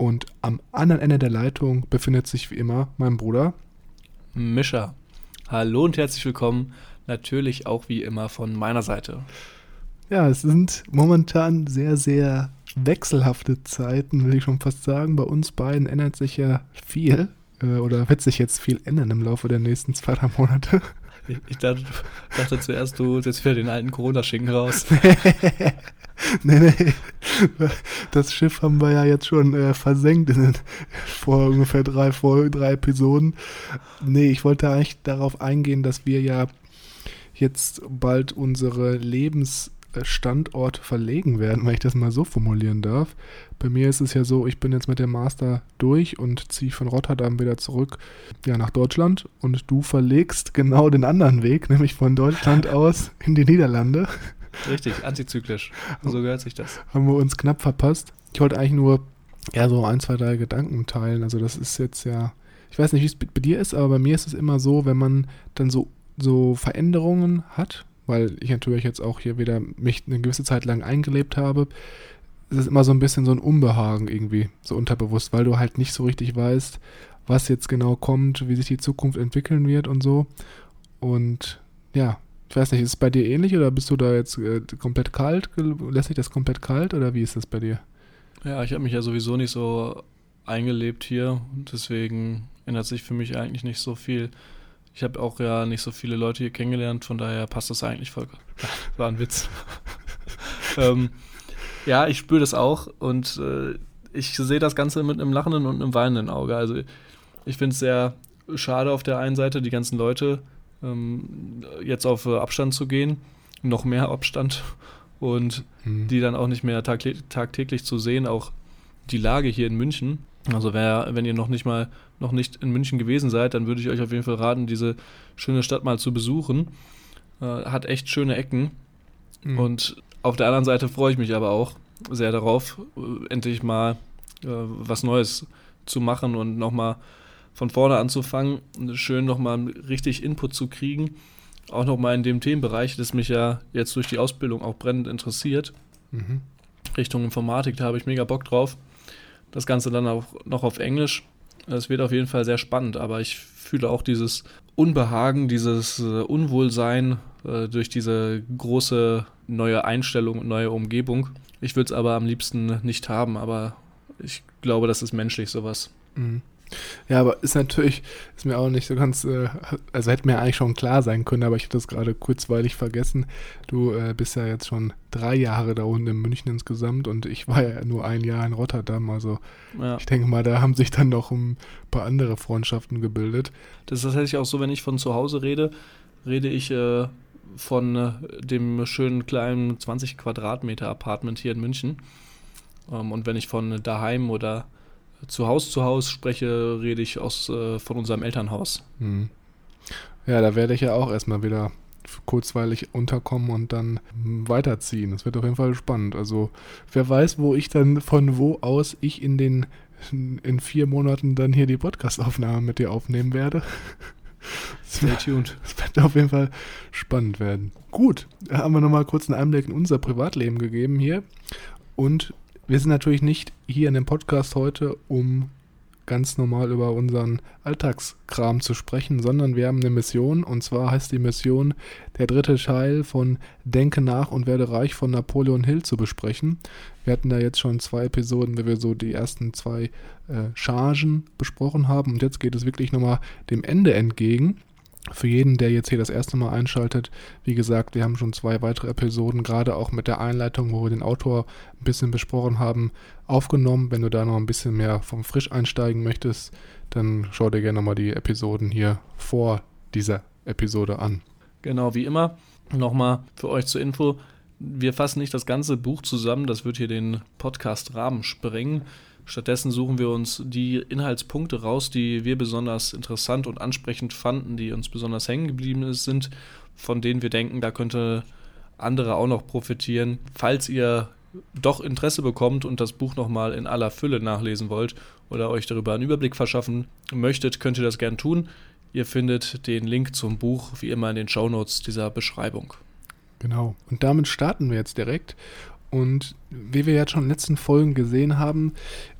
und am anderen Ende der Leitung befindet sich wie immer mein Bruder Mischa. Hallo und herzlich willkommen, natürlich auch wie immer von meiner Seite. Ja, es sind momentan sehr, sehr wechselhafte Zeiten, will ich schon fast sagen. Bei uns beiden ändert sich ja viel äh, oder wird sich jetzt viel ändern im Laufe der nächsten zwei, drei Monate. Ich, dachte, dachte, zuerst, du holst jetzt wieder den alten Corona-Schinken raus. nee, nee. Das Schiff haben wir ja jetzt schon äh, versenkt in den, vor ungefähr drei, vor drei Episoden. Nee, ich wollte eigentlich darauf eingehen, dass wir ja jetzt bald unsere Lebens- Standort verlegen werden, wenn ich das mal so formulieren darf. Bei mir ist es ja so, ich bin jetzt mit dem Master durch und ziehe von Rotterdam wieder zurück ja, nach Deutschland und du verlegst genau den anderen Weg, nämlich von Deutschland aus in die Niederlande. Richtig, antizyklisch. So gehört sich das. Haben wir uns knapp verpasst. Ich wollte eigentlich nur ja, so ein, zwei, drei Gedanken teilen. Also das ist jetzt ja, ich weiß nicht, wie es bei dir ist, aber bei mir ist es immer so, wenn man dann so, so Veränderungen hat, weil ich natürlich jetzt auch hier wieder mich eine gewisse Zeit lang eingelebt habe, ist es immer so ein bisschen so ein Unbehagen irgendwie, so unterbewusst, weil du halt nicht so richtig weißt, was jetzt genau kommt, wie sich die Zukunft entwickeln wird und so. Und ja, ich weiß nicht, ist es bei dir ähnlich oder bist du da jetzt äh, komplett kalt? Lässt sich das komplett kalt oder wie ist das bei dir? Ja, ich habe mich ja sowieso nicht so eingelebt hier, deswegen ändert sich für mich eigentlich nicht so viel. Ich habe auch ja nicht so viele Leute hier kennengelernt, von daher passt das eigentlich voll. War ein Witz. ähm, ja, ich spüre das auch und äh, ich sehe das Ganze mit einem lachenden und einem weinenden Auge. Also ich finde es sehr schade auf der einen Seite, die ganzen Leute ähm, jetzt auf äh, Abstand zu gehen, noch mehr Abstand und mhm. die dann auch nicht mehr tag tagtäglich zu sehen, auch die Lage hier in München. Also wer, wenn ihr noch nicht mal noch nicht in München gewesen seid, dann würde ich euch auf jeden Fall raten, diese schöne Stadt mal zu besuchen. Äh, hat echt schöne Ecken. Mhm. Und auf der anderen Seite freue ich mich aber auch sehr darauf, äh, endlich mal äh, was Neues zu machen und nochmal von vorne anzufangen, schön nochmal richtig Input zu kriegen. Auch nochmal in dem Themenbereich, das mich ja jetzt durch die Ausbildung auch brennend interessiert. Mhm. Richtung Informatik, da habe ich mega Bock drauf. Das Ganze dann auch noch auf Englisch. Es wird auf jeden Fall sehr spannend, aber ich fühle auch dieses Unbehagen, dieses äh, Unwohlsein äh, durch diese große neue Einstellung und neue Umgebung. Ich würde es aber am liebsten nicht haben, aber ich glaube, das ist menschlich sowas. Mhm. Ja, aber ist natürlich, ist mir auch nicht so ganz, äh, also hätte mir eigentlich schon klar sein können, aber ich habe das gerade kurzweilig vergessen. Du äh, bist ja jetzt schon drei Jahre da unten in München insgesamt und ich war ja nur ein Jahr in Rotterdam. Also ja. ich denke mal, da haben sich dann noch ein paar andere Freundschaften gebildet. Das ist tatsächlich auch so, wenn ich von zu Hause rede, rede ich äh, von äh, dem schönen kleinen 20 Quadratmeter Apartment hier in München. Ähm, und wenn ich von daheim oder zu Haus zu Haus spreche, rede ich aus, äh, von unserem Elternhaus. Hm. Ja, da werde ich ja auch erstmal wieder kurzweilig unterkommen und dann weiterziehen. Das wird auf jeden Fall spannend. Also wer weiß, wo ich dann von wo aus ich in den in vier Monaten dann hier die Podcastaufnahme mit dir aufnehmen werde. Stay tuned. Das wird auf jeden Fall spannend werden. Gut, da haben wir nochmal kurz einen Einblick in unser Privatleben gegeben hier. Und wir sind natürlich nicht hier in dem Podcast heute, um ganz normal über unseren Alltagskram zu sprechen, sondern wir haben eine Mission und zwar heißt die Mission der dritte Teil von Denke nach und werde reich von Napoleon Hill zu besprechen. Wir hatten da jetzt schon zwei Episoden, wo wir so die ersten zwei äh, Chargen besprochen haben und jetzt geht es wirklich nochmal dem Ende entgegen. Für jeden, der jetzt hier das erste Mal einschaltet, wie gesagt, wir haben schon zwei weitere Episoden, gerade auch mit der Einleitung, wo wir den Autor ein bisschen besprochen haben, aufgenommen. Wenn du da noch ein bisschen mehr vom Frisch einsteigen möchtest, dann schau dir gerne nochmal die Episoden hier vor dieser Episode an. Genau, wie immer. Nochmal für euch zur Info. Wir fassen nicht das ganze Buch zusammen, das wird hier den Podcast-Rahmen sprengen. Stattdessen suchen wir uns die Inhaltspunkte raus, die wir besonders interessant und ansprechend fanden, die uns besonders hängen geblieben sind, von denen wir denken, da könnte andere auch noch profitieren. Falls ihr doch Interesse bekommt und das Buch nochmal in aller Fülle nachlesen wollt oder euch darüber einen Überblick verschaffen möchtet, könnt ihr das gern tun. Ihr findet den Link zum Buch wie immer in den Shownotes dieser Beschreibung. Genau. Und damit starten wir jetzt direkt. Und wie wir jetzt schon in den letzten Folgen gesehen haben,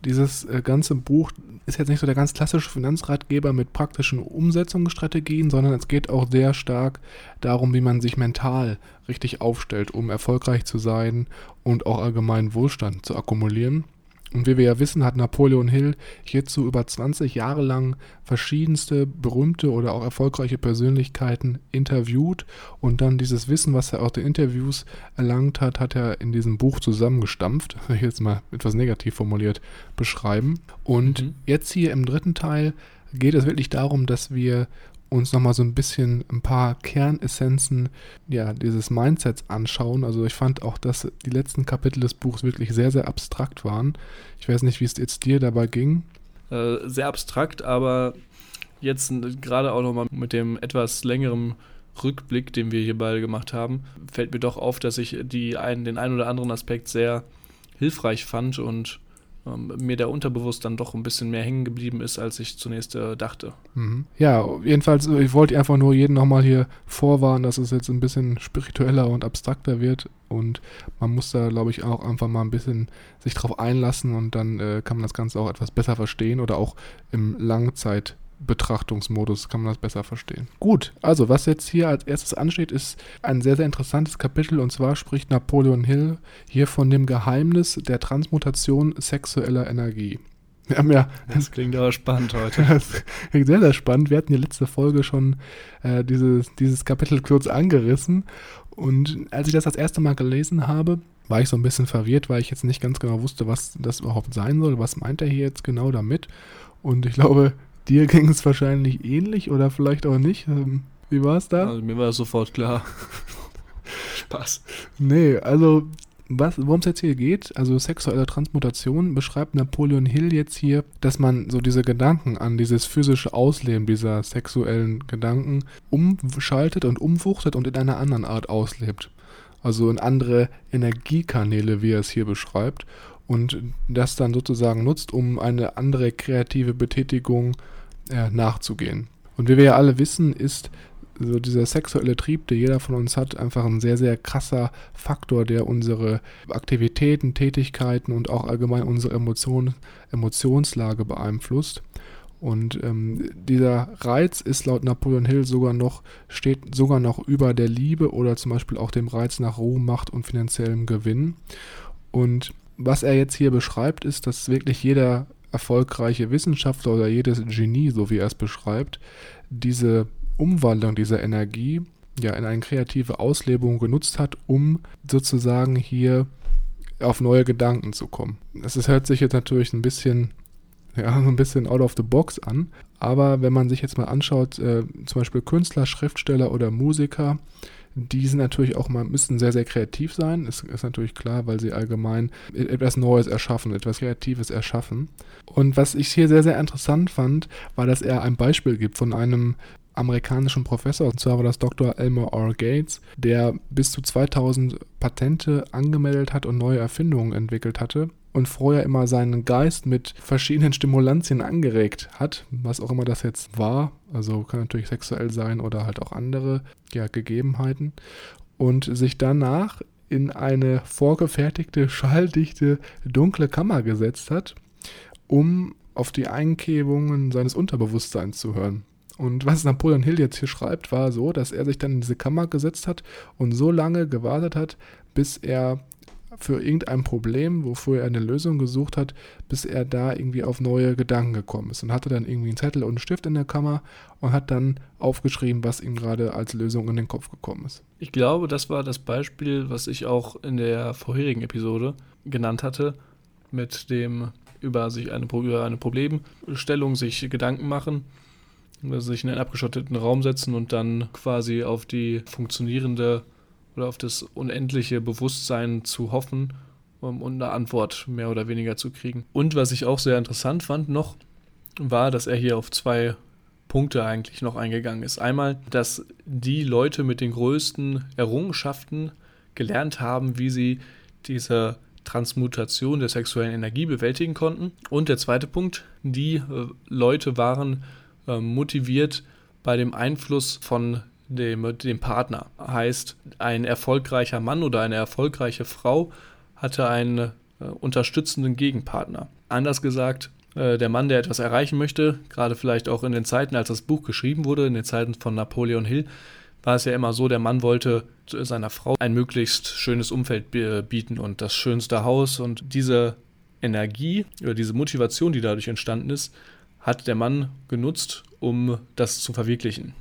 dieses äh, ganze Buch ist jetzt nicht so der ganz klassische Finanzratgeber mit praktischen Umsetzungsstrategien, sondern es geht auch sehr stark darum, wie man sich mental richtig aufstellt, um erfolgreich zu sein und auch allgemeinen Wohlstand zu akkumulieren. Und wie wir ja wissen, hat Napoleon Hill hierzu über 20 Jahre lang verschiedenste berühmte oder auch erfolgreiche Persönlichkeiten interviewt und dann dieses Wissen, was er aus den Interviews erlangt hat, hat er in diesem Buch zusammengestampft, ich jetzt mal etwas negativ formuliert beschreiben. Und mhm. jetzt hier im dritten Teil geht es wirklich darum, dass wir uns nochmal so ein bisschen ein paar Kernessenzen ja, dieses Mindsets anschauen. Also ich fand auch, dass die letzten Kapitel des Buchs wirklich sehr, sehr abstrakt waren. Ich weiß nicht, wie es jetzt dir dabei ging. Äh, sehr abstrakt, aber jetzt gerade auch nochmal mit dem etwas längeren Rückblick, den wir hier beide gemacht haben, fällt mir doch auf, dass ich die ein, den einen oder anderen Aspekt sehr hilfreich fand und mir der unterbewusst dann doch ein bisschen mehr hängen geblieben ist, als ich zunächst äh, dachte. Mhm. Ja, jedenfalls, äh, ich wollte einfach nur jeden nochmal hier vorwarnen, dass es jetzt ein bisschen spiritueller und abstrakter wird und man muss da, glaube ich, auch einfach mal ein bisschen sich drauf einlassen und dann äh, kann man das Ganze auch etwas besser verstehen oder auch im Langzeit Betrachtungsmodus kann man das besser verstehen. Gut, also was jetzt hier als erstes ansteht, ist ein sehr, sehr interessantes Kapitel und zwar spricht Napoleon Hill hier von dem Geheimnis der Transmutation sexueller Energie. Wir haben ja. Das klingt aber spannend heute. Das klingt sehr, sehr spannend. Wir hatten die letzte Folge schon äh, dieses, dieses Kapitel kurz angerissen. Und als ich das das erste Mal gelesen habe, war ich so ein bisschen verwirrt, weil ich jetzt nicht ganz genau wusste, was das überhaupt sein soll. Was meint er hier jetzt genau damit? Und ich glaube, Dir ging es wahrscheinlich ähnlich oder vielleicht auch nicht. Ähm, wie war es da? Also mir war es sofort klar. Spaß. Nee, also worum es jetzt hier geht, also sexuelle Transmutation, beschreibt Napoleon Hill jetzt hier, dass man so diese Gedanken an dieses physische Ausleben dieser sexuellen Gedanken umschaltet und umwuchtet und in einer anderen Art auslebt. Also in andere Energiekanäle, wie er es hier beschreibt und das dann sozusagen nutzt, um eine andere kreative Betätigung äh, nachzugehen. Und wie wir ja alle wissen, ist so dieser sexuelle Trieb, der jeder von uns hat, einfach ein sehr, sehr krasser Faktor, der unsere Aktivitäten, Tätigkeiten und auch allgemein unsere Emotion, Emotionslage beeinflusst. Und ähm, dieser Reiz ist laut Napoleon Hill sogar noch, steht sogar noch über der Liebe oder zum Beispiel auch dem Reiz nach Ruhm, Macht und finanziellem Gewinn. Und was er jetzt hier beschreibt, ist, dass wirklich jeder erfolgreiche Wissenschaftler oder jedes Genie, so wie er es beschreibt, diese Umwandlung dieser Energie ja in eine kreative Auslebung genutzt hat, um sozusagen hier auf neue Gedanken zu kommen. Das ist, hört sich jetzt natürlich ein bisschen, ja, ein bisschen out of the box an, aber wenn man sich jetzt mal anschaut, äh, zum Beispiel Künstler, Schriftsteller oder Musiker, die sind natürlich auch mal, müssen sehr, sehr kreativ sein. Ist, ist natürlich klar, weil sie allgemein etwas Neues erschaffen, etwas Kreatives erschaffen. Und was ich hier sehr, sehr interessant fand, war, dass er ein Beispiel gibt von einem amerikanischen Professor, und zwar war das Dr. Elmer R. Gates, der bis zu 2000 Patente angemeldet hat und neue Erfindungen entwickelt hatte und vorher immer seinen Geist mit verschiedenen Stimulantien angeregt hat, was auch immer das jetzt war. Also kann natürlich sexuell sein oder halt auch andere ja, Gegebenheiten. Und sich danach in eine vorgefertigte, schalldichte, dunkle Kammer gesetzt hat, um auf die Eingebungen seines Unterbewusstseins zu hören. Und was Napoleon Hill jetzt hier schreibt, war so, dass er sich dann in diese Kammer gesetzt hat und so lange gewartet hat, bis er für irgendein Problem, wofür er eine Lösung gesucht hat, bis er da irgendwie auf neue Gedanken gekommen ist. Und hatte dann irgendwie einen Zettel und einen Stift in der Kammer und hat dann aufgeschrieben, was ihm gerade als Lösung in den Kopf gekommen ist. Ich glaube, das war das Beispiel, was ich auch in der vorherigen Episode genannt hatte, mit dem über sich eine, über eine Problemstellung sich Gedanken machen, sich in einen abgeschotteten Raum setzen und dann quasi auf die funktionierende oder auf das unendliche Bewusstsein zu hoffen um, und eine Antwort mehr oder weniger zu kriegen. Und was ich auch sehr interessant fand noch, war, dass er hier auf zwei Punkte eigentlich noch eingegangen ist. Einmal, dass die Leute mit den größten Errungenschaften gelernt haben, wie sie diese Transmutation der sexuellen Energie bewältigen konnten. Und der zweite Punkt, die äh, Leute waren äh, motiviert bei dem Einfluss von dem, dem Partner. Heißt, ein erfolgreicher Mann oder eine erfolgreiche Frau hatte einen äh, unterstützenden Gegenpartner. Anders gesagt, äh, der Mann, der etwas erreichen möchte, gerade vielleicht auch in den Zeiten, als das Buch geschrieben wurde, in den Zeiten von Napoleon Hill, war es ja immer so, der Mann wollte seiner Frau ein möglichst schönes Umfeld bieten und das schönste Haus und diese Energie oder diese Motivation, die dadurch entstanden ist, hat der Mann genutzt, um das zu verwirklichen.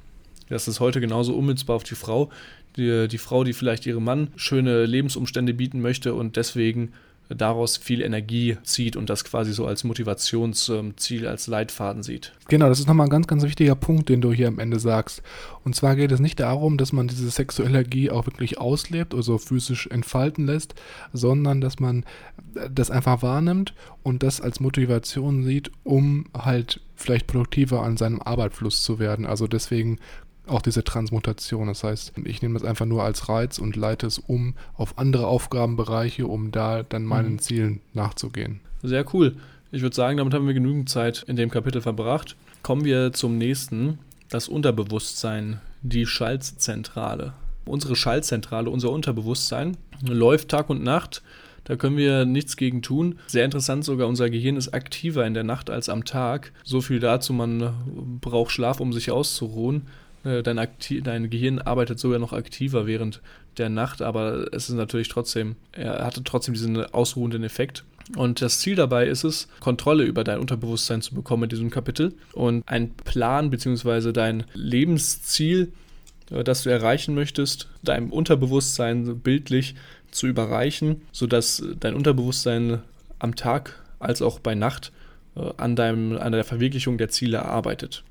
Das ist heute genauso unmünzbar auf die Frau. Die, die Frau, die vielleicht ihrem Mann schöne Lebensumstände bieten möchte und deswegen daraus viel Energie zieht und das quasi so als Motivationsziel, als Leitfaden sieht. Genau, das ist nochmal ein ganz, ganz wichtiger Punkt, den du hier am Ende sagst. Und zwar geht es nicht darum, dass man diese sexuelle Energie auch wirklich auslebt, also physisch entfalten lässt, sondern dass man das einfach wahrnimmt und das als Motivation sieht, um halt vielleicht produktiver an seinem Arbeitsfluss zu werden. Also deswegen auch diese Transmutation. Das heißt, ich nehme das einfach nur als Reiz und leite es um auf andere Aufgabenbereiche, um da dann meinen mhm. Zielen nachzugehen. Sehr cool. Ich würde sagen, damit haben wir genügend Zeit in dem Kapitel verbracht. Kommen wir zum nächsten, das Unterbewusstsein, die Schaltzentrale. Unsere Schaltzentrale, unser Unterbewusstsein läuft Tag und Nacht. Da können wir nichts gegen tun. Sehr interessant sogar, unser Gehirn ist aktiver in der Nacht als am Tag. So viel dazu, man braucht Schlaf, um sich auszuruhen. Äh, dein, Akti dein Gehirn arbeitet sogar noch aktiver während der Nacht, aber es ist natürlich trotzdem, er hatte trotzdem diesen ausruhenden Effekt. Und das Ziel dabei ist es, Kontrolle über dein Unterbewusstsein zu bekommen in diesem Kapitel und ein Plan bzw. dein Lebensziel, äh, das du erreichen möchtest, deinem Unterbewusstsein bildlich zu überreichen, sodass dein Unterbewusstsein am Tag als auch bei Nacht äh, an, deinem, an der Verwirklichung der Ziele arbeitet.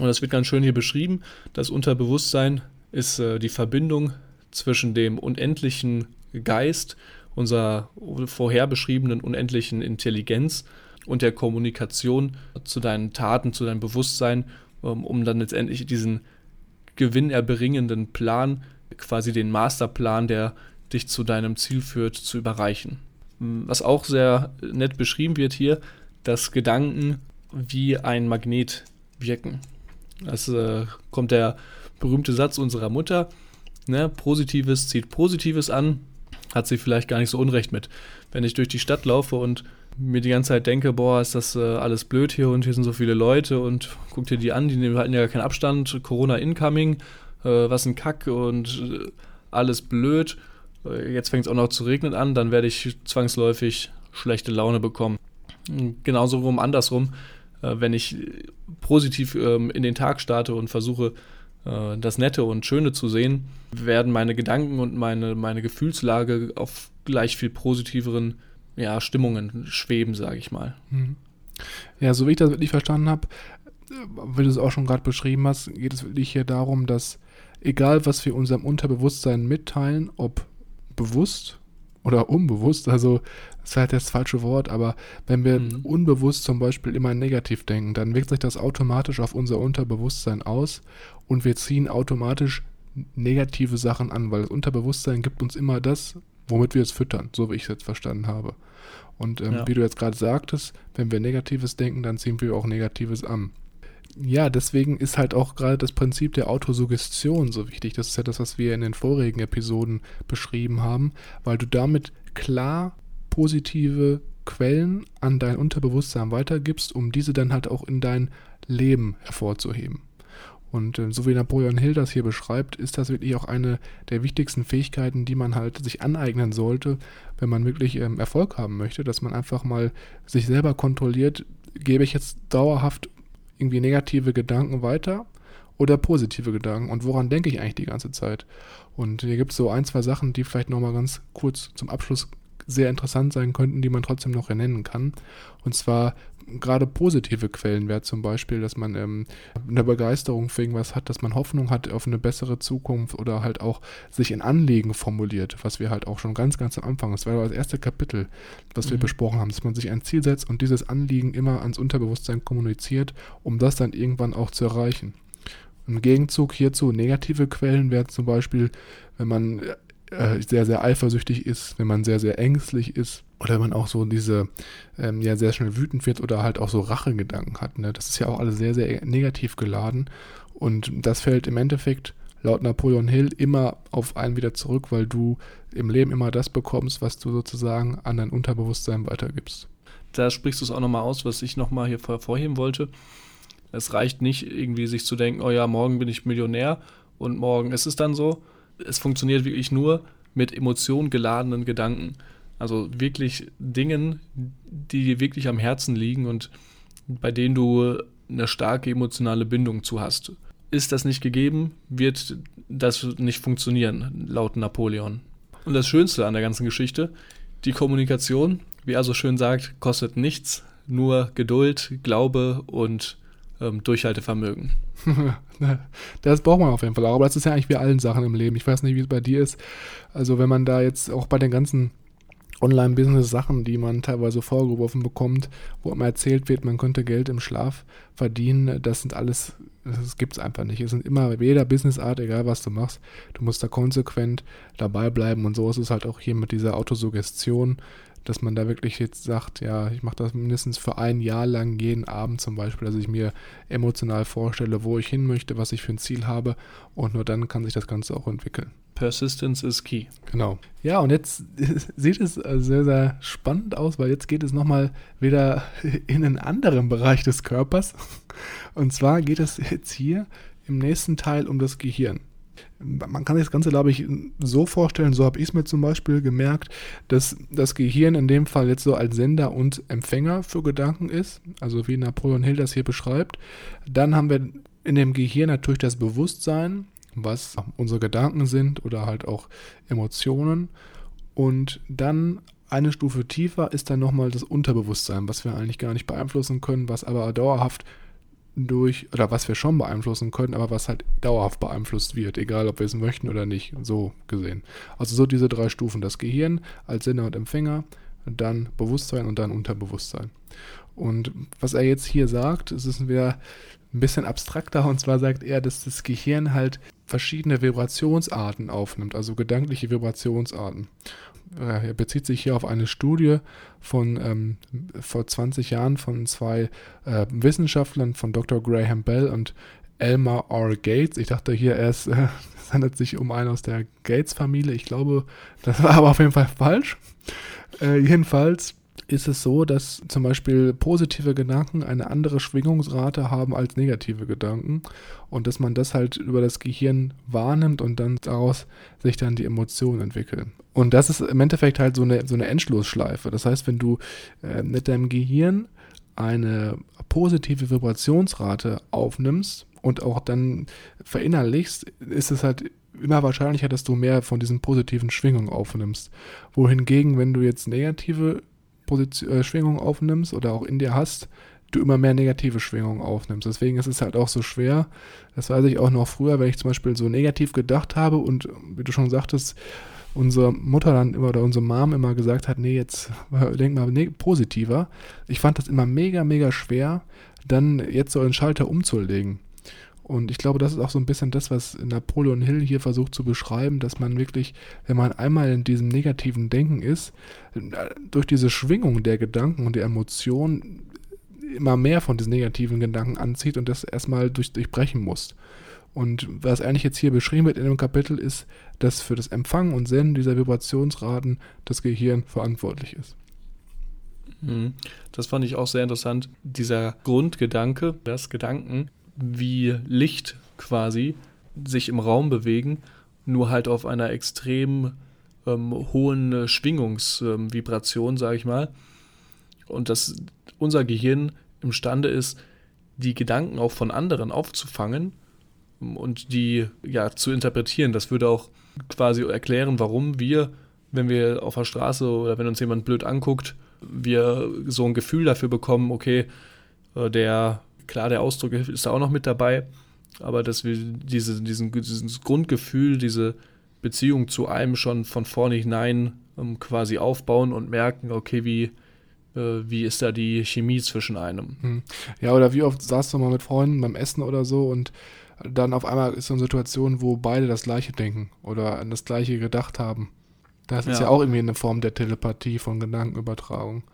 Und das wird ganz schön hier beschrieben. Das Unterbewusstsein ist äh, die Verbindung zwischen dem unendlichen Geist, unserer vorher beschriebenen unendlichen Intelligenz und der Kommunikation zu deinen Taten, zu deinem Bewusstsein, ähm, um dann letztendlich diesen gewinnerbringenden Plan, quasi den Masterplan, der dich zu deinem Ziel führt, zu überreichen. Was auch sehr nett beschrieben wird hier, dass Gedanken wie ein Magnet wirken. Das äh, kommt der berühmte Satz unserer Mutter. Ne? Positives zieht Positives an. Hat sie vielleicht gar nicht so unrecht mit. Wenn ich durch die Stadt laufe und mir die ganze Zeit denke, boah, ist das äh, alles blöd hier und hier sind so viele Leute und guck dir die an, die halten ja gar keinen Abstand, Corona incoming, äh, was ein Kack und äh, alles blöd. Äh, jetzt fängt es auch noch zu regnen an, dann werde ich zwangsläufig schlechte Laune bekommen. Genauso rum andersrum, wenn ich positiv ähm, in den Tag starte und versuche, äh, das Nette und Schöne zu sehen, werden meine Gedanken und meine, meine Gefühlslage auf gleich viel positiveren ja, Stimmungen schweben, sage ich mal. Mhm. Ja, so wie ich das wirklich verstanden habe, wie du es auch schon gerade beschrieben hast, geht es wirklich hier darum, dass egal was wir unserem Unterbewusstsein mitteilen, ob bewusst oder unbewusst, also ist halt das falsche Wort, aber wenn wir mhm. unbewusst zum Beispiel immer negativ denken, dann wirkt sich das automatisch auf unser Unterbewusstsein aus und wir ziehen automatisch negative Sachen an, weil das Unterbewusstsein gibt uns immer das, womit wir es füttern, so wie ich es jetzt verstanden habe. Und ähm, ja. wie du jetzt gerade sagtest, wenn wir Negatives denken, dann ziehen wir auch Negatives an. Ja, deswegen ist halt auch gerade das Prinzip der Autosuggestion so wichtig. Das ist ja das, was wir in den vorigen Episoden beschrieben haben, weil du damit klar positive Quellen an dein Unterbewusstsein weitergibst, um diese dann halt auch in dein Leben hervorzuheben. Und äh, so wie Napoleon Hill das hier beschreibt, ist das wirklich auch eine der wichtigsten Fähigkeiten, die man halt sich aneignen sollte, wenn man wirklich ähm, Erfolg haben möchte, dass man einfach mal sich selber kontrolliert, gebe ich jetzt dauerhaft irgendwie negative Gedanken weiter oder positive Gedanken und woran denke ich eigentlich die ganze Zeit? Und hier gibt es so ein, zwei Sachen, die vielleicht nochmal ganz kurz zum Abschluss sehr interessant sein könnten, die man trotzdem noch ernennen kann. Und zwar gerade positive Quellen wäre zum Beispiel, dass man ähm, eine Begeisterung für irgendwas hat, dass man Hoffnung hat auf eine bessere Zukunft oder halt auch sich in Anliegen formuliert, was wir halt auch schon ganz, ganz am Anfang, das war das erste Kapitel, was mhm. wir besprochen haben, dass man sich ein Ziel setzt und dieses Anliegen immer ans Unterbewusstsein kommuniziert, um das dann irgendwann auch zu erreichen. Im Gegenzug hierzu negative Quellen wäre zum Beispiel, wenn man äh, sehr, sehr eifersüchtig ist, wenn man sehr, sehr ängstlich ist oder wenn man auch so diese, ähm, ja, sehr schnell wütend wird oder halt auch so Rachegedanken hat. Ne? Das ist ja auch alles sehr, sehr negativ geladen und das fällt im Endeffekt laut Napoleon Hill immer auf einen wieder zurück, weil du im Leben immer das bekommst, was du sozusagen an dein Unterbewusstsein weitergibst. Da sprichst du es auch nochmal aus, was ich nochmal hier hervorheben wollte. Es reicht nicht irgendwie sich zu denken, oh ja, morgen bin ich Millionär und morgen ist es dann so. Es funktioniert wirklich nur mit emotion geladenen Gedanken. Also wirklich Dingen, die dir wirklich am Herzen liegen und bei denen du eine starke emotionale Bindung zu hast. Ist das nicht gegeben, wird das nicht funktionieren, laut Napoleon. Und das Schönste an der ganzen Geschichte, die Kommunikation, wie er so schön sagt, kostet nichts, nur Geduld, Glaube und ähm, Durchhaltevermögen. das braucht man auf jeden Fall auch. Aber das ist ja eigentlich wie allen Sachen im Leben. Ich weiß nicht, wie es bei dir ist. Also wenn man da jetzt auch bei den ganzen Online-Business-Sachen, die man teilweise vorgeworfen bekommt, wo immer erzählt wird, man könnte Geld im Schlaf verdienen, das sind alles, das gibt es einfach nicht. Es sind immer jeder Businessart, egal was du machst, du musst da konsequent dabei bleiben und so ist es halt auch hier mit dieser Autosuggestion dass man da wirklich jetzt sagt, ja, ich mache das mindestens für ein Jahr lang jeden Abend zum Beispiel, dass ich mir emotional vorstelle, wo ich hin möchte, was ich für ein Ziel habe und nur dann kann sich das Ganze auch entwickeln. Persistence is key. Genau. Ja, und jetzt sieht es sehr, sehr spannend aus, weil jetzt geht es nochmal wieder in einen anderen Bereich des Körpers. Und zwar geht es jetzt hier im nächsten Teil um das Gehirn man kann sich das Ganze, glaube ich, so vorstellen, so habe ich es mir zum Beispiel gemerkt, dass das Gehirn in dem Fall jetzt so als Sender und Empfänger für Gedanken ist, also wie Napoleon Hill das hier beschreibt. Dann haben wir in dem Gehirn natürlich das Bewusstsein, was unsere Gedanken sind oder halt auch Emotionen. Und dann eine Stufe tiefer ist dann nochmal das Unterbewusstsein, was wir eigentlich gar nicht beeinflussen können, was aber dauerhaft durch, oder was wir schon beeinflussen können, aber was halt dauerhaft beeinflusst wird, egal ob wir es möchten oder nicht, so gesehen. Also so diese drei Stufen, das Gehirn als Sender und Empfänger, dann Bewusstsein und dann Unterbewusstsein. Und was er jetzt hier sagt, es ist wieder ein bisschen abstrakter und zwar sagt er, dass das Gehirn halt verschiedene Vibrationsarten aufnimmt, also gedankliche Vibrationsarten. Er bezieht sich hier auf eine Studie von ähm, vor 20 Jahren von zwei äh, Wissenschaftlern, von Dr. Graham Bell und Elmer R. Gates. Ich dachte hier erst, äh, es handelt sich um einen aus der Gates-Familie. Ich glaube, das war aber auf jeden Fall falsch. Äh, jedenfalls ist es so, dass zum Beispiel positive Gedanken eine andere Schwingungsrate haben als negative Gedanken und dass man das halt über das Gehirn wahrnimmt und dann daraus sich dann die Emotionen entwickeln. Und das ist im Endeffekt halt so eine, so eine Endschlussschleife. Das heißt, wenn du äh, mit deinem Gehirn eine positive Vibrationsrate aufnimmst und auch dann verinnerlichst, ist es halt immer wahrscheinlicher, dass du mehr von diesen positiven Schwingungen aufnimmst. Wohingegen, wenn du jetzt negative Position, äh, Schwingungen aufnimmst oder auch in dir hast, du immer mehr negative Schwingungen aufnimmst. Deswegen ist es halt auch so schwer. Das weiß ich auch noch früher, wenn ich zum Beispiel so negativ gedacht habe und wie du schon sagtest, unsere Mutter dann immer oder unsere Mom immer gesagt hat, nee, jetzt denk mal ne, positiver. Ich fand das immer mega, mega schwer, dann jetzt so einen Schalter umzulegen. Und ich glaube, das ist auch so ein bisschen das, was Napoleon Hill hier versucht zu beschreiben, dass man wirklich, wenn man einmal in diesem negativen Denken ist, durch diese Schwingung der Gedanken und der Emotionen immer mehr von diesen negativen Gedanken anzieht und das erstmal durch, durchbrechen muss. Und was eigentlich jetzt hier beschrieben wird in dem Kapitel ist, dass für das Empfangen und Senden dieser Vibrationsraten das Gehirn verantwortlich ist. Mhm. Das fand ich auch sehr interessant. Dieser Grundgedanke, das Gedanken, wie Licht quasi sich im Raum bewegen, nur halt auf einer extrem ähm, hohen Schwingungsvibration, ähm, sage ich mal. Und dass unser Gehirn imstande ist, die Gedanken auch von anderen aufzufangen und die ja zu interpretieren. Das würde auch quasi erklären, warum wir, wenn wir auf der Straße oder wenn uns jemand blöd anguckt, wir so ein Gefühl dafür bekommen, okay, äh, der, klar, der Ausdruck ist da auch noch mit dabei, aber dass wir diese, diesen, dieses Grundgefühl, diese Beziehung zu einem schon von vornherein ähm, quasi aufbauen und merken, okay, wie, äh, wie ist da die Chemie zwischen einem. Hm. Ja, oder wie oft saßt du mal mit Freunden beim Essen oder so und dann auf einmal ist so eine Situation, wo beide das Gleiche denken oder an das Gleiche gedacht haben. Das ist ja. ja auch irgendwie eine Form der Telepathie von Gedankenübertragung.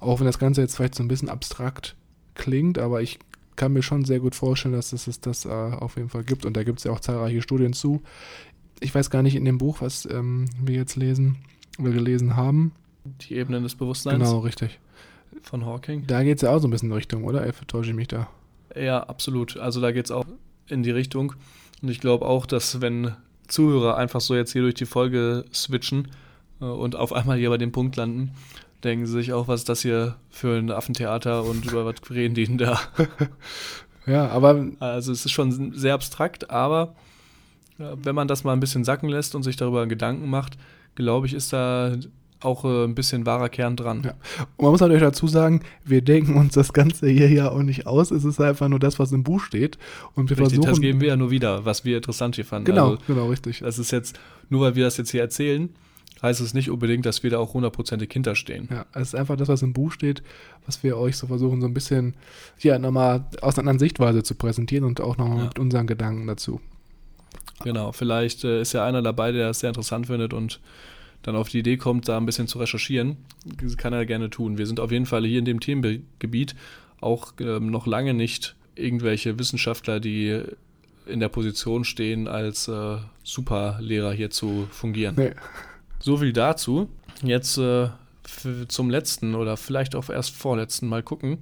Auch wenn das Ganze jetzt vielleicht so ein bisschen abstrakt klingt, aber ich kann mir schon sehr gut vorstellen, dass es das, das äh, auf jeden Fall gibt. Und da gibt es ja auch zahlreiche Studien zu. Ich weiß gar nicht in dem Buch, was ähm, wir jetzt lesen oder gelesen haben. Die Ebenen des Bewusstseins. Genau, richtig von Hawking. Da geht es ja auch so ein bisschen in Richtung, oder? Ich vertäusche ich mich da? Ja, absolut. Also da geht es auch in die Richtung. Und ich glaube auch, dass wenn Zuhörer einfach so jetzt hier durch die Folge switchen äh, und auf einmal hier bei dem Punkt landen, denken sie sich auch, was ist das hier für ein Affentheater und über was reden die denn da? ja, aber. Also es ist schon sehr abstrakt, aber äh, wenn man das mal ein bisschen sacken lässt und sich darüber Gedanken macht, glaube ich, ist da auch äh, ein bisschen wahrer Kern dran. Ja. Und man muss natürlich dazu sagen, wir denken uns das Ganze hier ja auch nicht aus. Es ist einfach nur das, was im Buch steht. Und wir richtig, versuchen. Das geben wir ja nur wieder, was wir interessant hier fanden. Genau, also, genau, richtig. Das ist jetzt, nur weil wir das jetzt hier erzählen, heißt es nicht unbedingt, dass wir da auch hundertprozentig hinterstehen. Ja, es ist einfach das, was im Buch steht, was wir euch so versuchen, so ein bisschen, ja, nochmal aus einer anderen Sichtweise zu präsentieren und auch nochmal ja. mit unseren Gedanken dazu. Genau, vielleicht äh, ist ja einer dabei, der das sehr interessant findet und dann auf die Idee kommt, da ein bisschen zu recherchieren, kann er gerne tun. Wir sind auf jeden Fall hier in dem Themengebiet auch ähm, noch lange nicht irgendwelche Wissenschaftler, die in der Position stehen, als äh, Superlehrer hier zu fungieren. Nee. So viel dazu. Jetzt äh, zum letzten oder vielleicht auch erst vorletzten Mal gucken,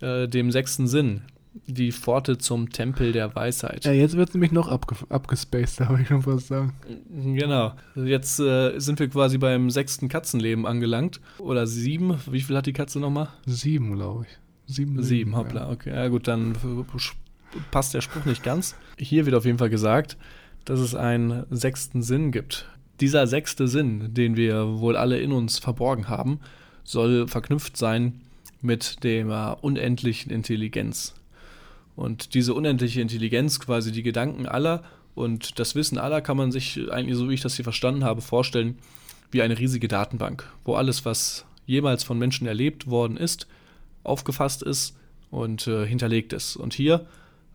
äh, dem sechsten Sinn die Pforte zum Tempel der Weisheit. Ja, jetzt wird es nämlich noch abge abgespaced, darf ich schon fast sagen. Genau. Jetzt äh, sind wir quasi beim sechsten Katzenleben angelangt. Oder sieben. Wie viel hat die Katze nochmal? Sieben, glaube ich. Sieben. Sieben, hoppla. Ja. Okay, ja gut, dann passt der Spruch nicht ganz. Hier wird auf jeden Fall gesagt, dass es einen sechsten Sinn gibt. Dieser sechste Sinn, den wir wohl alle in uns verborgen haben, soll verknüpft sein mit der unendlichen Intelligenz. Und diese unendliche Intelligenz, quasi die Gedanken aller und das Wissen aller, kann man sich eigentlich, so wie ich das hier verstanden habe, vorstellen wie eine riesige Datenbank, wo alles, was jemals von Menschen erlebt worden ist, aufgefasst ist und äh, hinterlegt ist. Und hier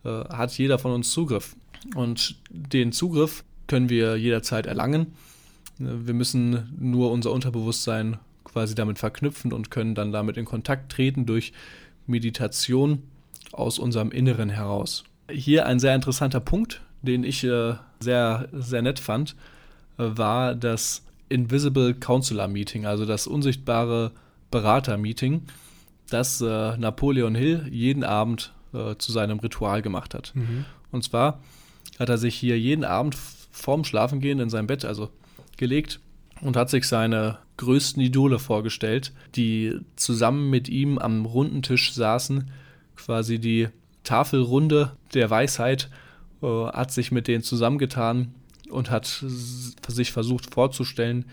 äh, hat jeder von uns Zugriff. Und den Zugriff können wir jederzeit erlangen. Wir müssen nur unser Unterbewusstsein quasi damit verknüpfen und können dann damit in Kontakt treten durch Meditation aus unserem Inneren heraus. Hier ein sehr interessanter Punkt, den ich äh, sehr, sehr nett fand, äh, war das Invisible Counselor Meeting, also das unsichtbare Berater-Meeting, das äh, Napoleon Hill jeden Abend äh, zu seinem Ritual gemacht hat. Mhm. Und zwar hat er sich hier jeden Abend vorm Schlafengehen in sein Bett, also gelegt und hat sich seine größten Idole vorgestellt, die zusammen mit ihm am runden Tisch saßen quasi die Tafelrunde der Weisheit, äh, hat sich mit denen zusammengetan und hat sich versucht vorzustellen,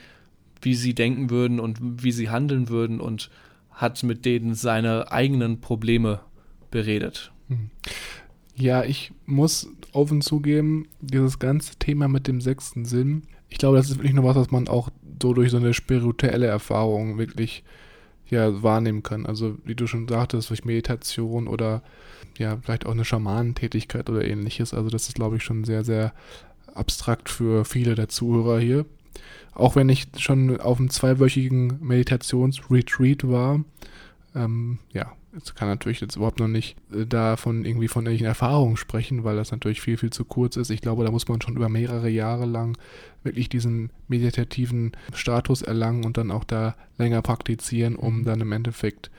wie sie denken würden und wie sie handeln würden und hat mit denen seine eigenen Probleme beredet. Hm. Ja, ich muss offen zugeben, dieses ganze Thema mit dem sechsten Sinn, ich glaube, das ist wirklich nur was, was man auch so durch so eine spirituelle Erfahrung wirklich ja wahrnehmen kann. Also wie du schon sagtest, durch Meditation oder ja, vielleicht auch eine Schamanentätigkeit oder ähnliches. Also das ist, glaube ich, schon sehr, sehr abstrakt für viele der Zuhörer hier. Auch wenn ich schon auf einem zweiwöchigen Meditationsretreat war, ähm, ja, es kann natürlich jetzt überhaupt noch nicht äh, davon irgendwie von irgendwelchen Erfahrungen sprechen, weil das natürlich viel, viel zu kurz ist. Ich glaube, da muss man schon über mehrere Jahre lang wirklich diesen meditativen Status erlangen und dann auch da länger praktizieren, um dann im Endeffekt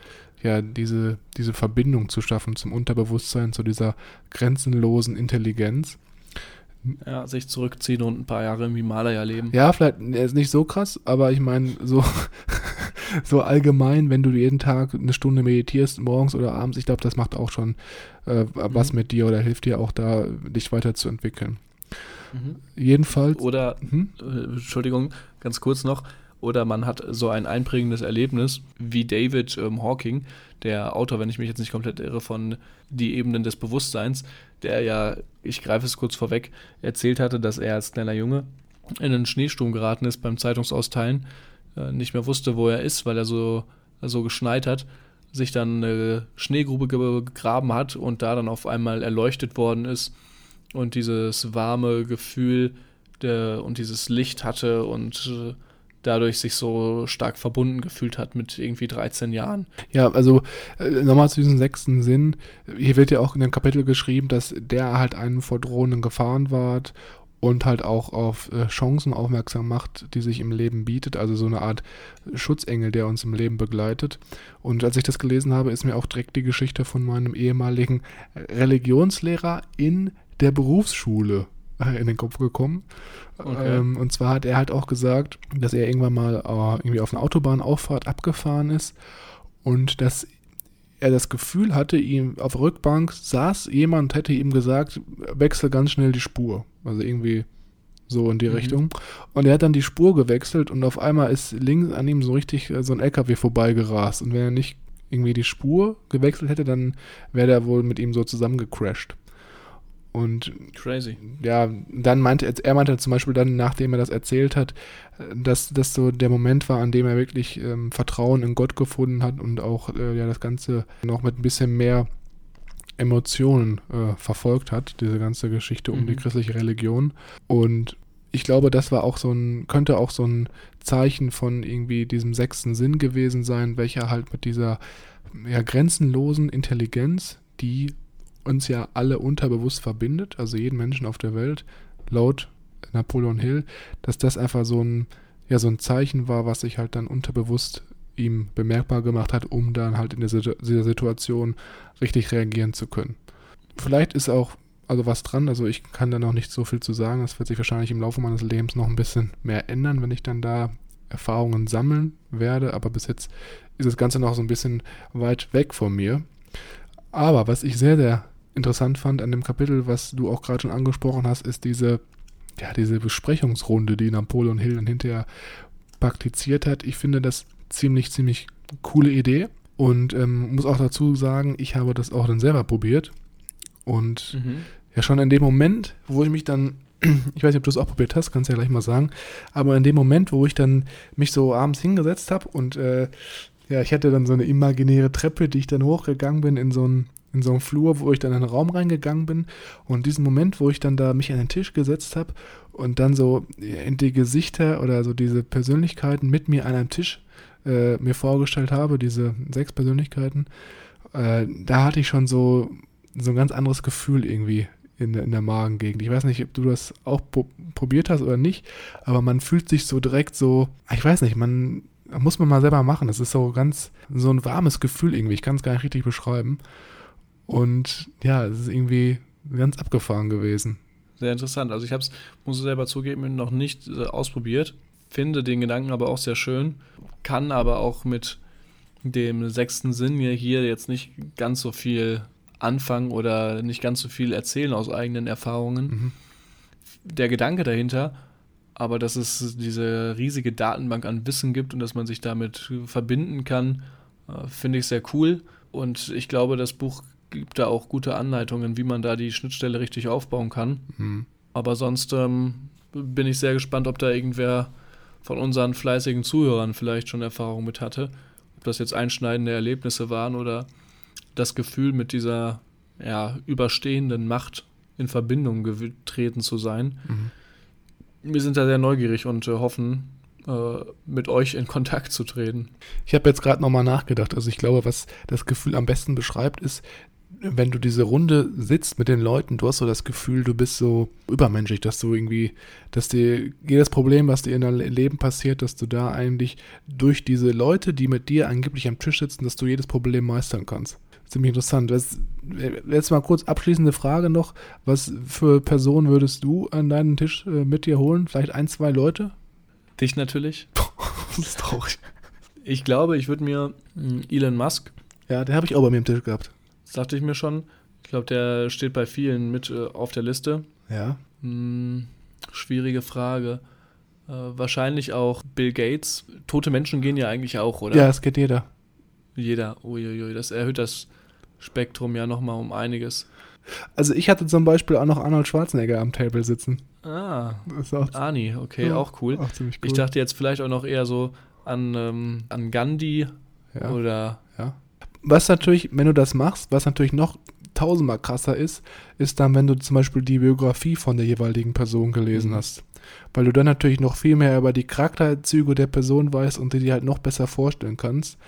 ja diese, diese Verbindung zu schaffen zum Unterbewusstsein, zu dieser grenzenlosen Intelligenz. Ja, sich zurückziehen und ein paar Jahre im Himalaya leben. Ja, vielleicht ist nicht so krass, aber ich meine, so, so allgemein, wenn du jeden Tag eine Stunde meditierst, morgens oder abends, ich glaube, das macht auch schon äh, was mhm. mit dir oder hilft dir auch da, dich weiterzuentwickeln. Mhm. Jedenfalls. Oder, mhm. äh, Entschuldigung, ganz kurz noch, oder man hat so ein einprägendes Erlebnis wie David ähm, Hawking, der Autor, wenn ich mich jetzt nicht komplett irre, von Die Ebenen des Bewusstseins, der ja, ich greife es kurz vorweg, erzählt hatte, dass er als kleiner Junge in einen Schneesturm geraten ist beim Zeitungsausteilen, äh, nicht mehr wusste, wo er ist, weil er so, so geschneit hat, sich dann eine Schneegrube gegraben hat und da dann auf einmal erleuchtet worden ist und dieses warme Gefühl der, und dieses Licht hatte und äh, dadurch sich so stark verbunden gefühlt hat mit irgendwie 13 Jahren. Ja, also äh, nochmal zu diesem sechsten Sinn. Hier wird ja auch in dem Kapitel geschrieben, dass der halt einen vor drohenden Gefahren wahrt und halt auch auf äh, Chancen aufmerksam macht, die sich im Leben bietet. Also so eine Art Schutzengel, der uns im Leben begleitet. Und als ich das gelesen habe, ist mir auch direkt die Geschichte von meinem ehemaligen Religionslehrer in der Berufsschule in den Kopf gekommen. Okay. Ähm, und zwar hat er halt auch gesagt, dass er irgendwann mal äh, irgendwie auf einer Autobahnauffahrt abgefahren ist und dass er das Gefühl hatte, ihm auf der Rückbank saß jemand, hätte ihm gesagt, wechsel ganz schnell die Spur. Also irgendwie so in die mhm. Richtung. Und er hat dann die Spur gewechselt und auf einmal ist links an ihm so richtig äh, so ein LKW vorbeigerast. Und wenn er nicht irgendwie die Spur gewechselt hätte, dann wäre der wohl mit ihm so zusammengecrashed. Und Crazy. Ja, dann meinte er meinte zum Beispiel dann, nachdem er das erzählt hat, dass das so der Moment war, an dem er wirklich ähm, Vertrauen in Gott gefunden hat und auch äh, ja das Ganze noch mit ein bisschen mehr Emotionen äh, verfolgt hat, diese ganze Geschichte um mhm. die christliche Religion. Und ich glaube, das war auch so ein, könnte auch so ein Zeichen von irgendwie diesem sechsten Sinn gewesen sein, welcher halt mit dieser ja, grenzenlosen Intelligenz, die uns ja alle unterbewusst verbindet, also jeden Menschen auf der Welt, laut Napoleon Hill, dass das einfach so ein, ja, so ein Zeichen war, was sich halt dann unterbewusst ihm bemerkbar gemacht hat, um dann halt in dieser, Situation richtig reagieren zu können. Vielleicht ist auch also was dran, also ich kann da noch nicht so viel zu sagen, das wird sich wahrscheinlich im Laufe meines Lebens noch ein bisschen mehr ändern, wenn ich dann da Erfahrungen sammeln werde, aber bis jetzt ist das Ganze noch so ein bisschen weit weg von mir. Aber was ich sehr, sehr interessant fand an dem Kapitel, was du auch gerade schon angesprochen hast, ist diese, ja, diese Besprechungsrunde, die Napoleon Hill dann hinterher praktiziert hat. Ich finde das ziemlich, ziemlich coole Idee. Und ähm, muss auch dazu sagen, ich habe das auch dann selber probiert. Und mhm. ja, schon in dem Moment, wo ich mich dann, ich weiß nicht, ob du es auch probiert hast, kannst du ja gleich mal sagen, aber in dem Moment, wo ich dann mich so abends hingesetzt habe und äh, ja, ich hatte dann so eine imaginäre Treppe, die ich dann hochgegangen bin in so einen in so einem Flur, wo ich dann in einen Raum reingegangen bin und diesen Moment, wo ich dann da mich an den Tisch gesetzt habe und dann so in die Gesichter oder so diese Persönlichkeiten mit mir an einem Tisch äh, mir vorgestellt habe, diese sechs Persönlichkeiten, äh, da hatte ich schon so, so ein ganz anderes Gefühl irgendwie in in der Magengegend. Ich weiß nicht, ob du das auch probiert hast oder nicht, aber man fühlt sich so direkt so, ich weiß nicht, man muss man mal selber machen. Das ist so ganz, so ein warmes Gefühl irgendwie. Ich kann es gar nicht richtig beschreiben. Und ja, es ist irgendwie ganz abgefahren gewesen. Sehr interessant. Also ich habe es, muss ich selber zugeben, noch nicht äh, ausprobiert. Finde den Gedanken aber auch sehr schön. Kann aber auch mit dem sechsten Sinn mir hier jetzt nicht ganz so viel anfangen oder nicht ganz so viel erzählen aus eigenen Erfahrungen. Mhm. Der Gedanke dahinter, aber dass es diese riesige Datenbank an Wissen gibt und dass man sich damit verbinden kann, äh, finde ich sehr cool. Und ich glaube, das Buch gibt da auch gute Anleitungen, wie man da die Schnittstelle richtig aufbauen kann. Mhm. Aber sonst ähm, bin ich sehr gespannt, ob da irgendwer von unseren fleißigen Zuhörern vielleicht schon Erfahrung mit hatte. Ob das jetzt einschneidende Erlebnisse waren oder das Gefühl, mit dieser ja, überstehenden Macht in Verbindung getreten zu sein. Mhm. Wir sind da sehr neugierig und äh, hoffen, äh, mit euch in Kontakt zu treten. Ich habe jetzt gerade nochmal nachgedacht. Also ich glaube, was das Gefühl am besten beschreibt, ist, wenn du diese Runde sitzt mit den Leuten, du hast so das Gefühl, du bist so übermenschlich, dass du irgendwie, dass dir jedes Problem, was dir in deinem Leben passiert, dass du da eigentlich durch diese Leute, die mit dir angeblich am Tisch sitzen, dass du jedes Problem meistern kannst. Ziemlich interessant. Jetzt mal kurz abschließende Frage noch. Was für Personen würdest du an deinen Tisch äh, mit dir holen? Vielleicht ein, zwei Leute? Dich natürlich. das ist traurig. Ich glaube, ich würde mir hm, Elon Musk. Ja, den habe ich auch bei mir am Tisch gehabt. Das dachte ich mir schon. Ich glaube, der steht bei vielen mit äh, auf der Liste. Ja. Hm, schwierige Frage. Äh, wahrscheinlich auch Bill Gates. Tote Menschen gehen ja eigentlich auch, oder? Ja, es geht jeder. Jeder. Uiuiui, das erhöht das Spektrum ja nochmal um einiges. Also ich hatte zum Beispiel auch noch Arnold Schwarzenegger am Table sitzen. Ah, Das ist auch, Ani, okay, Ja, auch cool. auch ziemlich cool. Ich dachte jetzt vielleicht auch noch eher so an, ähm, an Gandhi ja. oder Ja. Was natürlich, wenn du das machst, was natürlich noch tausendmal krasser ist, ist dann, wenn du zum Beispiel die Biografie von der jeweiligen Person gelesen Mhm. hast. Weil du dann natürlich noch viel mehr über die Charakterzüge der Person weißt und dir die halt noch besser vorstellen kannst.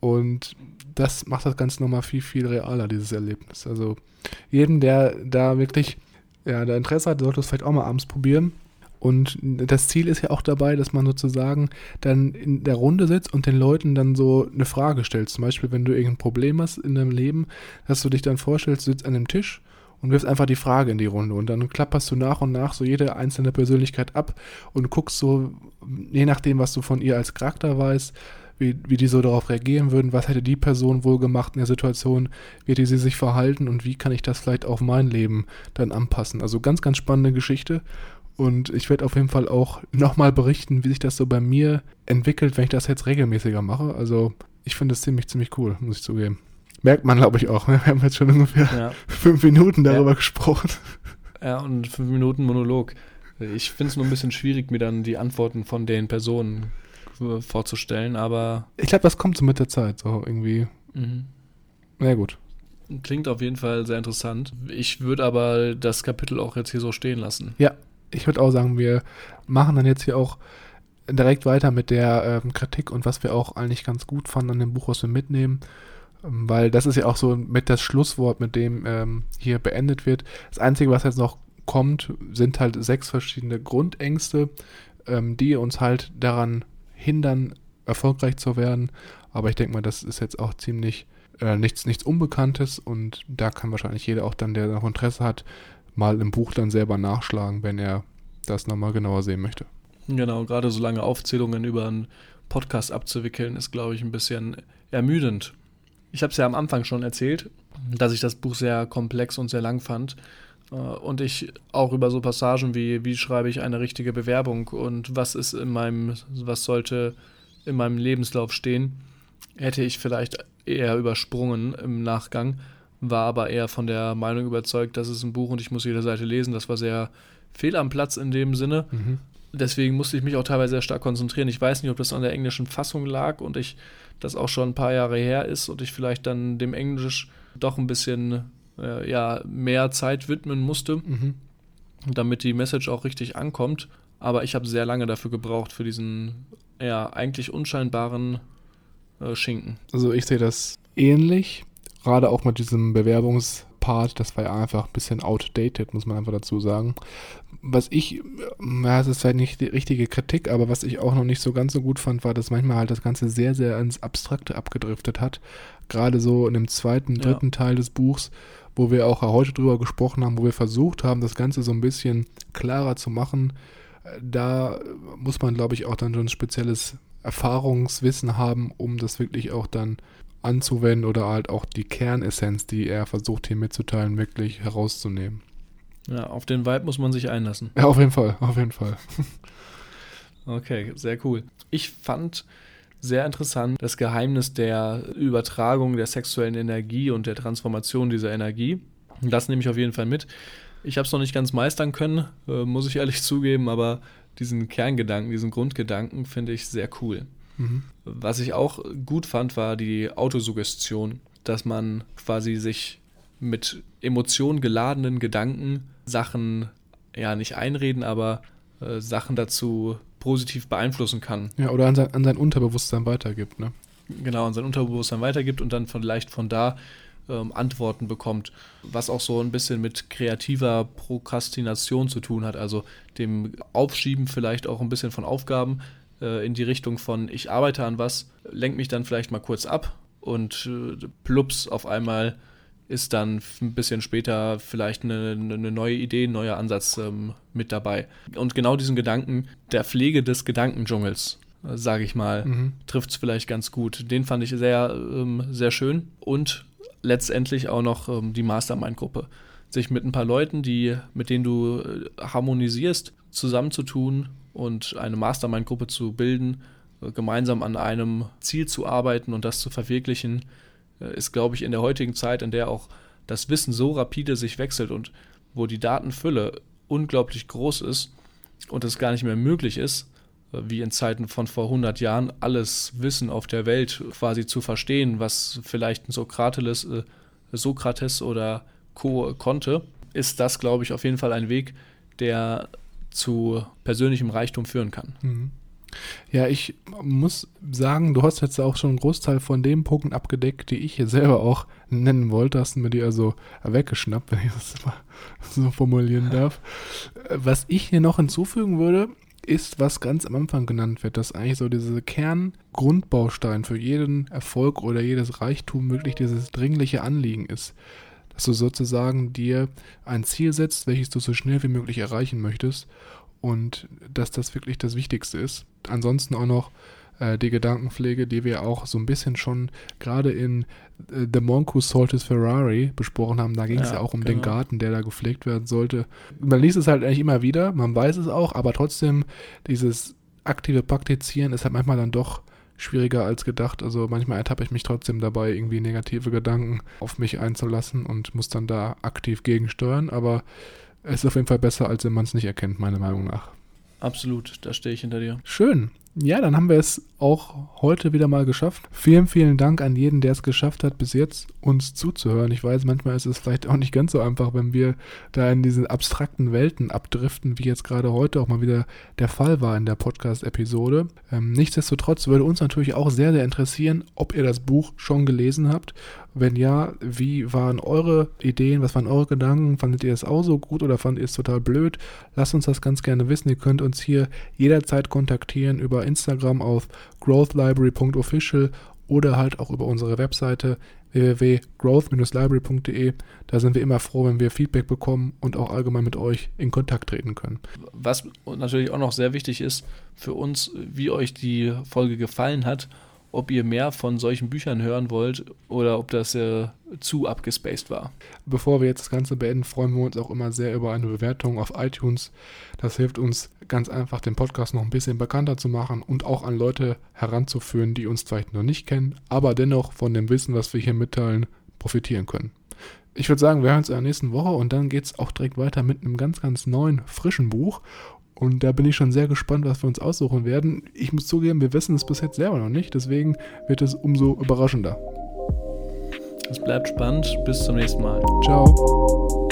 Und das macht das Ganze nochmal viel, viel realer, dieses Erlebnis. Also jedem, der da wirklich ja, der Interesse hat, sollte es vielleicht auch mal abends probieren. Und das Ziel ist ja auch dabei, dass man sozusagen dann in der Runde sitzt und den Leuten dann so eine Frage stellt. Zum Beispiel, wenn du irgendein Problem hast in deinem Leben, dass du dich dann vorstellst, du sitzt an einem Tisch und wirfst einfach die Frage in die Runde. Und dann klapperst du nach und nach so jede einzelne Persönlichkeit ab und guckst so, je nachdem, was du von ihr als Charakter weißt, wie, wie die so darauf reagieren würden, was hätte die Person wohl gemacht in der Situation, wie hätte sie sich verhalten und wie kann ich das vielleicht auf mein Leben dann anpassen. Also ganz, ganz spannende Geschichte. Und ich werde auf jeden Fall auch nochmal berichten, wie sich das so bei mir entwickelt, wenn ich das jetzt regelmäßiger mache. Also ich finde es ziemlich, ziemlich cool, muss ich zugeben. Merkt man, glaube ich, auch. Wir haben jetzt schon ungefähr ja, fünf Minuten darüber Ja. gesprochen. ja, und fünf Minuten Monolog. Ich finde es nur ein bisschen schwierig, mir dann die Antworten von den Personen vorzustellen, aber Ich glaube, das kommt so mit der Zeit. So irgendwie. mhm. Na gut. klingt auf jeden Fall sehr interessant. Ich würde aber das Kapitel auch jetzt hier so stehen lassen. Ich würde auch sagen, wir machen dann jetzt hier auch direkt weiter mit der ähm, Kritik und was wir auch eigentlich ganz gut fanden an dem Buch, was wir mitnehmen. Ähm, Weil das ist ja auch so mit das Schlusswort, mit dem ähm, hier beendet wird. Das Einzige, was jetzt noch kommt, sind halt sechs verschiedene Grundängste, ähm, die uns halt daran hindern, erfolgreich zu werden. Aber ich denke mal, das ist jetzt auch ziemlich äh, nichts, nichts Unbekanntes und da kann wahrscheinlich jeder auch dann, der noch Interesse hat, mal im Buch dann selber nachschlagen, wenn er das nochmal genauer sehen möchte. Genau, gerade so lange Aufzählungen über einen Podcast abzuwickeln, ist, glaube ich, ein bisschen ermüdend. Ich habe es ja am Anfang schon erzählt, dass ich das Buch sehr komplex und sehr lang fand. Äh, Und ich auch über so Passagen wie, wie schreibe ich eine richtige Bewerbung und was ist in meinem, was sollte in meinem Lebenslauf stehen, hätte ich vielleicht eher übersprungen im Nachgang, war aber eher von der Meinung überzeugt, das ist ein Buch und ich muss jede Seite lesen. Das war sehr fehl am Platz in dem Sinne. Deswegen musste ich mich auch teilweise sehr stark konzentrieren. Ich weiß nicht, ob das an der englischen Fassung lag und ich das auch schon ein paar Jahre her ist und ich vielleicht dann dem Englisch doch ein bisschen äh, ja, mehr Zeit widmen musste, Mhm. damit die Message auch richtig ankommt. Aber ich habe sehr lange dafür gebraucht, für diesen ja, eigentlich unscheinbaren äh, Schinken. Also ich sehe das ähnlich, gerade auch mit diesem Bewerbungspart, das war ja einfach ein bisschen outdated, muss man einfach dazu sagen. Was ich, ja, es ist vielleicht nicht die richtige Kritik, aber was ich auch noch nicht so ganz so gut fand, war, dass manchmal halt das Ganze sehr, sehr ins Abstrakte abgedriftet hat. Gerade so in dem zweiten, Ja. dritten Teil des Buchs, wo wir auch heute drüber gesprochen haben, wo wir versucht haben, das Ganze so ein bisschen klarer zu machen. Da muss man, glaube ich, auch dann schon ein spezielles Erfahrungswissen haben, um das wirklich auch dann anzuwenden oder halt auch die Kernessenz, die er versucht hier mitzuteilen, wirklich herauszunehmen. Ja, auf den Vibe muss man sich einlassen. Ja, auf jeden Fall, auf jeden Fall. Okay, sehr cool. Ich fand sehr interessant das Geheimnis der Übertragung der sexuellen Energie und der Transformation dieser Energie. Das nehme ich auf jeden Fall mit. Ich habe es noch nicht ganz meistern können, äh, muss ich ehrlich zugeben, aber diesen Kerngedanken, diesen Grundgedanken finde ich sehr cool. Mhm. Was ich auch gut fand, war die Autosuggestion, dass man quasi sich mit Emotionen geladenen Gedanken Sachen, ja nicht einreden, aber äh, Sachen dazu positiv beeinflussen kann. Ja, oder an sein, an sein Unterbewusstsein weitergibt, ne? Genau, an sein Unterbewusstsein weitergibt und dann vielleicht von da ähm, Antworten bekommt, was auch so ein bisschen mit kreativer Prokrastination zu tun hat, also dem Aufschieben vielleicht auch ein bisschen von Aufgaben äh, in die Richtung von ich arbeite an was, lenk mich dann vielleicht mal kurz ab und äh, plups auf einmal ist dann ein bisschen später vielleicht eine, eine neue Idee, ein neuer Ansatz ähm, mit dabei. Und genau diesen Gedanken der Pflege des Gedankendschungels, äh, sage ich mal, mhm. trifft es vielleicht ganz gut. Den fand ich sehr, ähm, sehr schön. Und letztendlich auch noch ähm, die Mastermind-Gruppe. Sich mit ein paar Leuten, die, mit denen du äh, harmonisierst, zusammenzutun und eine Mastermind-Gruppe zu bilden, gemeinsam an einem Ziel zu arbeiten und das zu verwirklichen, äh, ist, glaube ich, in der heutigen Zeit, in der auch das Wissen so rapide sich wechselt und wo die Datenfülle unglaublich groß ist und es gar nicht mehr möglich ist, äh, wie in Zeiten von vor 100 Jahren, alles Wissen auf der Welt quasi zu verstehen, was vielleicht ein Sokrateles, äh, Sokrates oder Co. konnte, ist das, glaube ich, auf jeden Fall ein Weg, der zu persönlichem Reichtum führen kann. Mhm. Ja, ich muss sagen, du hast jetzt auch schon einen Großteil von den Punkten abgedeckt, die ich hier selber auch nennen wollte. Hast du mir die also weggeschnappt, wenn ich das mal so formulieren darf. Was ich hier noch hinzufügen würde, ist, was ganz am Anfang genannt wird, dass eigentlich so diese Kerngrundbaustein für jeden Erfolg oder jedes Reichtum wirklich dieses dringliche Anliegen ist. Dass du sozusagen dir ein Ziel setzt, welches du so schnell wie möglich erreichen möchtest und dass das wirklich das Wichtigste ist. Ansonsten auch noch äh, die Gedankenpflege, die wir auch so ein bisschen schon gerade in äh, The Monku Saltis Ferrari besprochen haben. Da ging es ja, ja, auch um genau. den Garten, der da gepflegt werden sollte. Man liest es halt eigentlich immer wieder, man weiß es auch, aber trotzdem dieses aktive Praktizieren ist halt manchmal dann doch schwieriger als gedacht. Also manchmal ertappe ich mich trotzdem dabei, irgendwie negative Gedanken auf mich einzulassen und muss dann da aktiv gegensteuern. Aber es ist auf jeden Fall besser, als wenn man es nicht erkennt, meiner Meinung nach. Absolut, da stehe ich hinter dir. Schön. Ja, dann haben wir es auch heute wieder mal geschafft. Vielen, vielen Dank an jeden, der es geschafft hat, bis jetzt uns zuzuhören. Ich weiß, manchmal ist es vielleicht auch nicht ganz so einfach, wenn wir da in diesen abstrakten Welten abdriften, wie jetzt gerade heute auch mal wieder der Fall war in der Podcast-Episode. Ähm, nichtsdestotrotz würde uns natürlich auch sehr, sehr interessieren, ob ihr das Buch schon gelesen habt wenn ja, wie waren eure Ideen? Was waren eure Gedanken? Fandet ihr es auch so gut oder fandet ihr es total blöd? Lasst uns das ganz gerne wissen. Ihr könnt uns hier jederzeit kontaktieren über Instagram auf growthlibrary.official oder halt auch über unsere Webseite www.growth-library.de. Da sind wir immer froh, wenn wir Feedback bekommen und auch allgemein mit euch in Kontakt treten können. Was natürlich auch noch sehr wichtig ist für uns, wie euch die Folge gefallen hat ob ihr mehr von solchen Büchern hören wollt oder ob das äh, zu abgespaced war. Bevor wir jetzt das Ganze beenden, freuen wir uns auch immer sehr über eine Bewertung auf iTunes. Das hilft uns ganz einfach, den Podcast noch ein bisschen bekannter zu machen und auch an Leute heranzuführen, die uns vielleicht noch nicht kennen, aber dennoch von dem Wissen, was wir hier mitteilen, profitieren können. Ich würde sagen, wir hören uns in der nächsten Woche und dann geht es auch direkt weiter mit einem ganz, ganz neuen, frischen Buch. Und da bin ich schon sehr gespannt, was wir uns aussuchen werden. Ich muss zugeben, wir wissen es bis jetzt selber noch nicht, deswegen wird es umso überraschender. Es bleibt spannend. Bis zum nächsten Mal. Ciao.